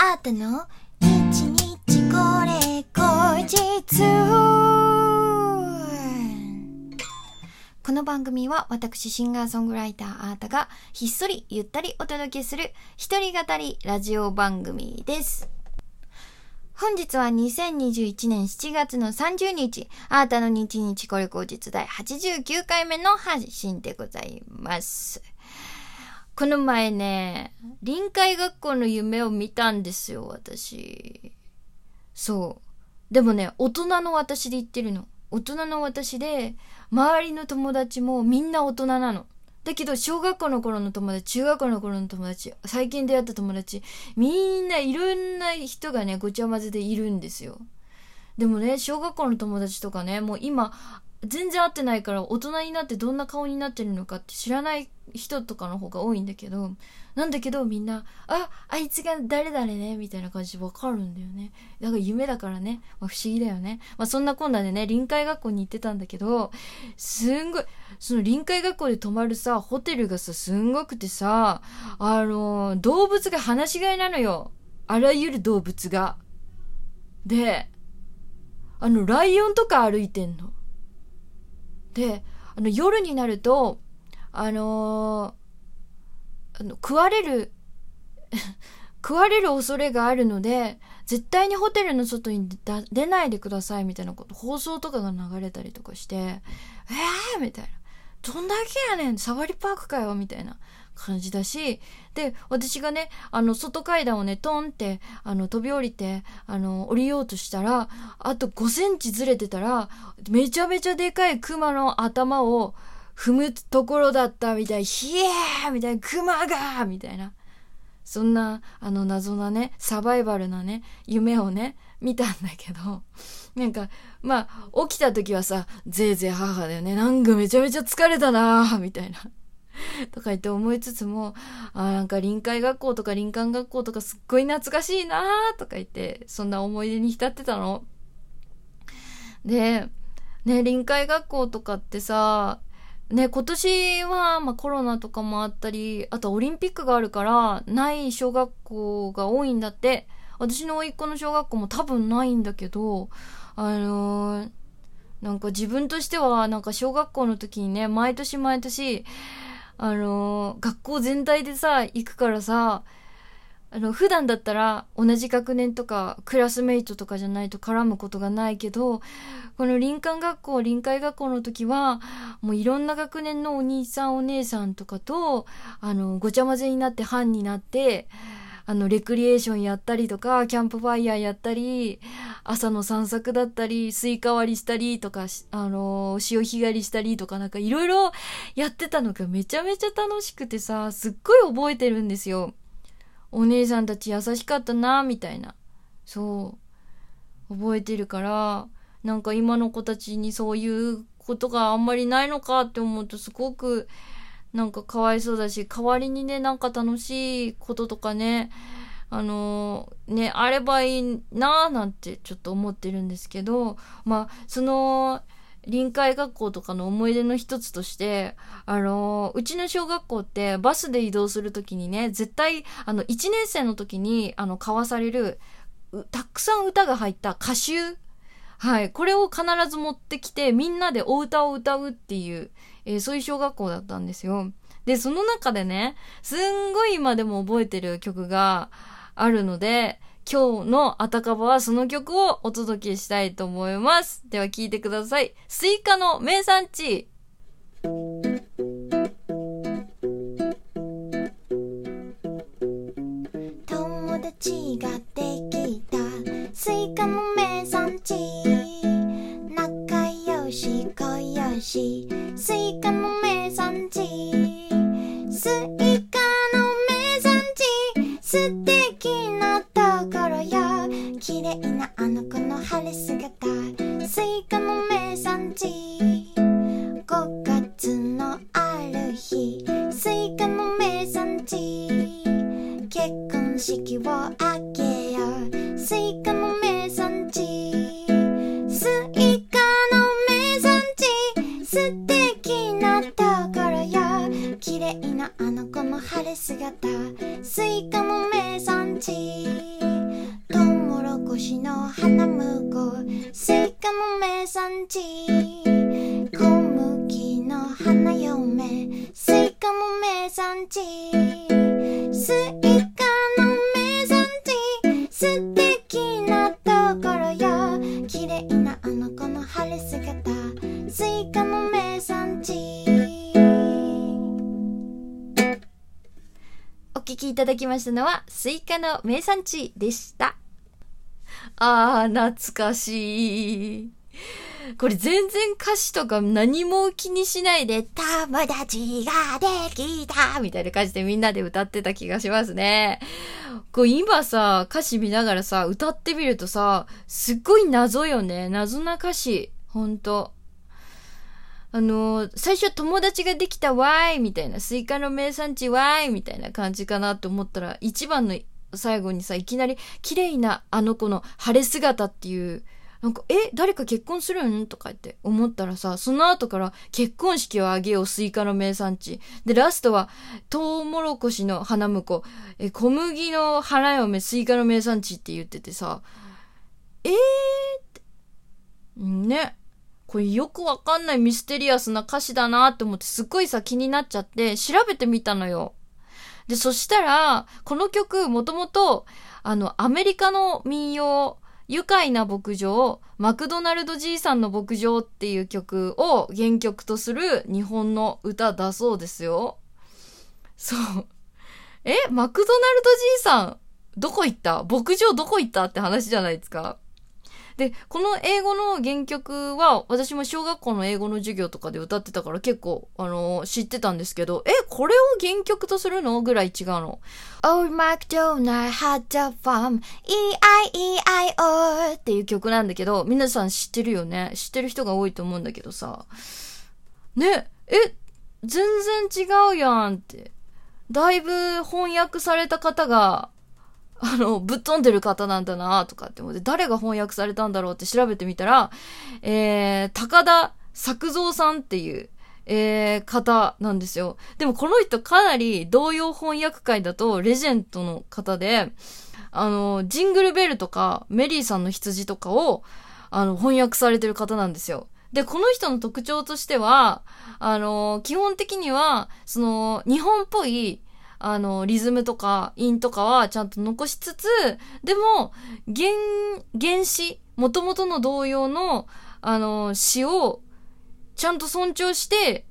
あったの？日日これ後日この番組は私シンガーソングライターあーたがひっそりゆったりお届けする一人語りラジオ番組です。本日は2021年7月の30日、あーたの日日これ後日第89回目の配信でございます。この前ね、臨海学校の夢を見たんですよ、私。そう。でもね、大人の私で言ってるの。大人の私で、周りの友達もみんな大人なの。だけど、小学校の頃の友達、中学校の頃の友達、最近出会った友達、みんないろんな人がね、ごちゃ混ぜでいるんですよ。でもね、小学校の友達とかね、もう今、全然会ってないから大人になってどんな顔になってるのかって知らない人とかの方が多いんだけど、なんだけどみんな、あ、あいつが誰々ね、みたいな感じでわかるんだよね。だから夢だからね、まあ、不思議だよね。まあそんなこんなでね、臨海学校に行ってたんだけど、すんごい、その臨海学校で泊まるさ、ホテルがさ、すんごくてさ、あの、動物が放し飼いなのよ。あらゆる動物が。で、あの、ライオンとか歩いてんの。で、あの、夜になると、あのーあの、食われる、食われる恐れがあるので、絶対にホテルの外に出ないでくださいみたいなこと、放送とかが流れたりとかして、えーみたいな。どんだけやねんサファリパークかよみたいな感じだし、で、私がね、あの、外階段をね、トンって、あの、飛び降りて、あの、降りようとしたら、あと5センチずれてたら、めちゃめちゃでかいクマの頭を踏むところだったみたい、ひえーみたいな、クマがみたいな。そんな、あの、謎なね、サバイバルなね、夢をね、見たんだけど、なんか、まあ、起きた時はさ、ぜいぜい母だよね。なんかめちゃめちゃ疲れたなーみたいな。とか言って思いつつも、あーなんか臨海学校とか林間学校とかすっごい懐かしいなーとか言って、そんな思い出に浸ってたの。で、ね、臨海学校とかってさ、ね、今年は、まあ、コロナとかもあったり、あとオリンピックがあるから、ない小学校が多いんだって。私の甥っ子の小学校も多分ないんだけど、あのーなんか自分としては、なんか小学校の時にね、毎年毎年、あの学校全体でさ、行くからさ、あの、普段だったら同じ学年とかクラスメイトとかじゃないと絡むことがないけど、この林間学校、臨海学校の時は、もういろんな学年のお兄さんお姉さんとかと、あの、ごちゃ混ぜになって班になって、あの、レクリエーションやったりとか、キャンプファイヤーやったり、朝の散策だったり、スイカ割りしたりとか、あの、潮干狩りしたりとかなんかいろいろやってたのがめちゃめちゃ楽しくてさ、すっごい覚えてるんですよ。お姉さんたち優しかったな、みたいな。そう。覚えてるから、なんか今の子たちにそういうことがあんまりないのかって思うとすごくなんかかわいそうだし、代わりにね、なんか楽しいこととかね、あのね、あればいいなぁなんてちょっと思ってるんですけど、まあ、その、臨海学校とかの思い出の一つとして、あのうちの小学校ってバスで移動するときにね、絶対、あの、1年生の時に、あの、買わされる、たくさん歌が入った歌集はい。これを必ず持ってきて、みんなでお歌を歌うっていう、えーそういう小学校だったんですよ。で、その中でね、すんごい今でも覚えてる曲があるので、今日のあたかばはその曲をお届けしたいと思います。では聴いてください。スイカの名産地。友達がを挙げようスイカの名産地。スイカの名産地。素敵なところよ綺麗なあの子も晴れ姿。スイカの名産地。トウモロコシの花婿。スイカの名産地。スイカの名産地お聞きいただきましたのはスイカの名産地でしたあー懐かしいこれ全然歌詞とか何も気にしないで、友達ができたみたいな感じでみんなで歌ってた気がしますね。こう今さ、歌詞見ながらさ、歌ってみるとさ、すっごい謎よね。謎な歌詞。ほんと。あの最初友達ができたわーいみたいな、スイカの名産地わーいみたいな感じかなと思ったら、一番の最後にさ、いきなり綺麗なあの子の晴れ姿っていうなんか、え、誰か結婚するんとかって思ったらさ、その後から結婚式をあげようスイカの名産地。で、ラストは、トウモロコシの花婿、え、小麦の花嫁スイカの名産地って言っててさ、えーって。ね。これよくわかんないミステリアスな歌詞だなって思ってすっごいさ気になっちゃって調べてみたのよ。で、そしたら、この曲もともと、あの、アメリカの民謡、愉快な牧場、マクドナルドじいさんの牧場っていう曲を原曲とする日本の歌だそうですよ。そう。えマクドナルドじいさん、どこ行った？牧場どこ行った？って話じゃないですか。で、この英語の原曲は、私も小学校の英語の授業とかで歌ってたから結構、あのー、知ってたんですけど、え、これを原曲とするのぐらい違うの？Old MacDonald had a farm, E-I-E-I-O っていう曲なんだけど、皆さん知ってるよね？知ってる人が多いと思うんだけどさ。ね、え、全然違うやんって。だいぶ翻訳された方があの、ぶっ飛んでる方なんだなとかって思って、誰が翻訳されたんだろうって調べてみたら、えー、高田作造さんっていう、えー、方なんですよ。でもこの人かなり同様翻訳会だとレジェンドの方で、あの、ジングルベルとかメリーさんの羊とかを、あの、翻訳されてる方なんですよ。で、この人の特徴としては、あの、基本的には、その、日本っぽい、あの、リズムとか韻とかはちゃんと残しつつ、でも、原、原詩、元々の童謡の、あの、詩を、ちゃんと尊重して、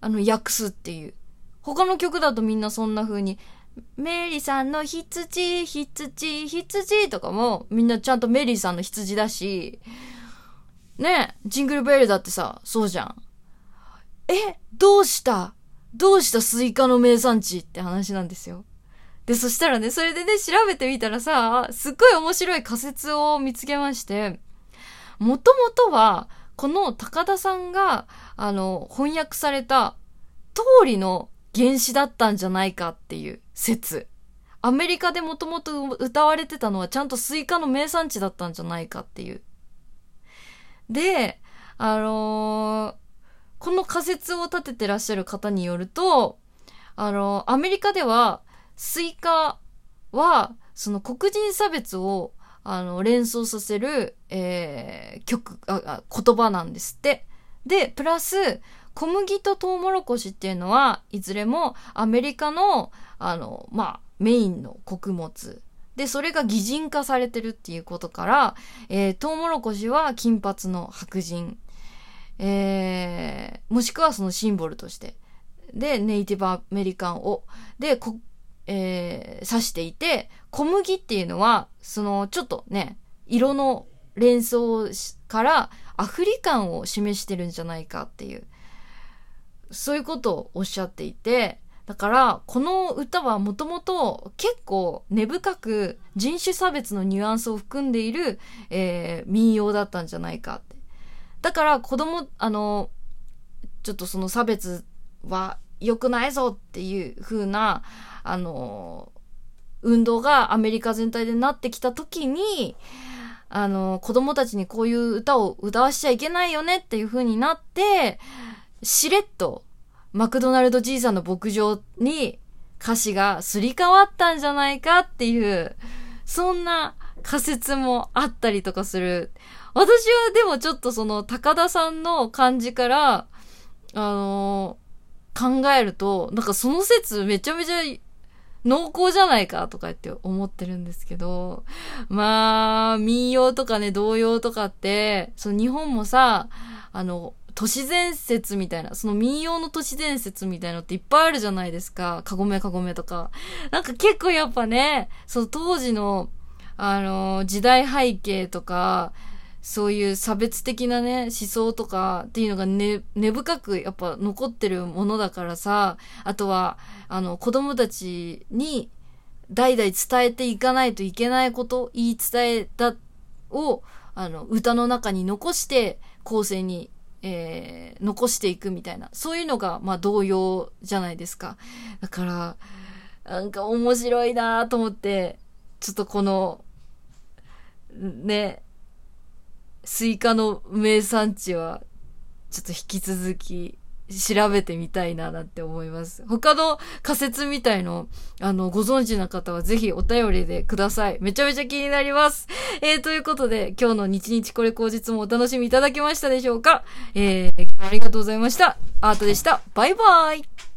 あの、訳すっていう。他の曲だとみんなそんな風に、メリーさんの羊、羊、羊とかも、みんなちゃんとメリーさんの羊だし、ねジングルベルだってさ、そうじゃん。え、どうした？どうしたスイカの名産地って話なんですよ。で、そしたらね、それでね、調べてみたらさ、すっごい面白い仮説を見つけまして、もともとは、この高田さんが、あの、翻訳された通りの原詞だったんじゃないかっていう説。アメリカでもともと歌われてたのはちゃんとスイカの名産地だったんじゃないかっていう。で、あのー、この仮説を立ててらっしゃる方によると、あの、アメリカでは、スイカは、その黒人差別を、あの、連想させる、えー、曲あ、言葉なんですって。で、プラス、小麦とトウモロコシっていうのは、いずれもアメリカの、あの、まあ、メインの穀物。で、それが擬人化されてるっていうことから、えー、トウモロコシは金髪の白人。えー、もしくはそのシンボルとして、で、ネイティブアメリカンを、で、こ、えー、指していて、小麦っていうのは、その、ちょっとね、色の連想からアフリカンを示してるんじゃないかっていう、そういうことをおっしゃっていて、だから、この歌はもともと結構根深く人種差別のニュアンスを含んでいる、えー、民謡だったんじゃないか。だから子供、あの、ちょっとその差別は良くないぞっていう風な、あの、運動がアメリカ全体でなってきた時に、あの、子供たちにこういう歌を歌わしちゃいけないよねっていう風になって、しれっと、マクドナルドじいさんの牧場に歌詞がすり替わったんじゃないかっていう、そんな仮説もあったりとかする。私はでもちょっとその高田さんの感じから、あのー、考えると、なんかその説めちゃめちゃ濃厚じゃないかとかって思ってるんですけど、まあ、民謡とかね、童謡とかって、その日本もさ、あの、都市伝説みたいな、その民謡の都市伝説みたいのっていっぱいあるじゃないですか。かごめかごめとか。なんか結構やっぱね、その当時の、あの、時代背景とか、そういう差別的なね、思想とかっていうのが根、根深くやっぱ残ってるものだからさ、あとは、あの、子供たちに代々伝えていかないといけないこと、言い伝えだ、を、あの、歌の中に残して、後世に、えー、残していくみたいな、そういうのが、まあ、童謡じゃないですか。だから、なんか面白いなと思って、ちょっとこの、ね、スイカの名産地は、ちょっと引き続き調べてみたいななんて思います。他の仮説みたいの、あの、ご存知の方はぜひお便りでください。めちゃめちゃ気になります。えー、ということで、今日の日日これ口実もお楽しみいただけましたでしょうか？えー、ありがとうございました。アートでした。バイバーイ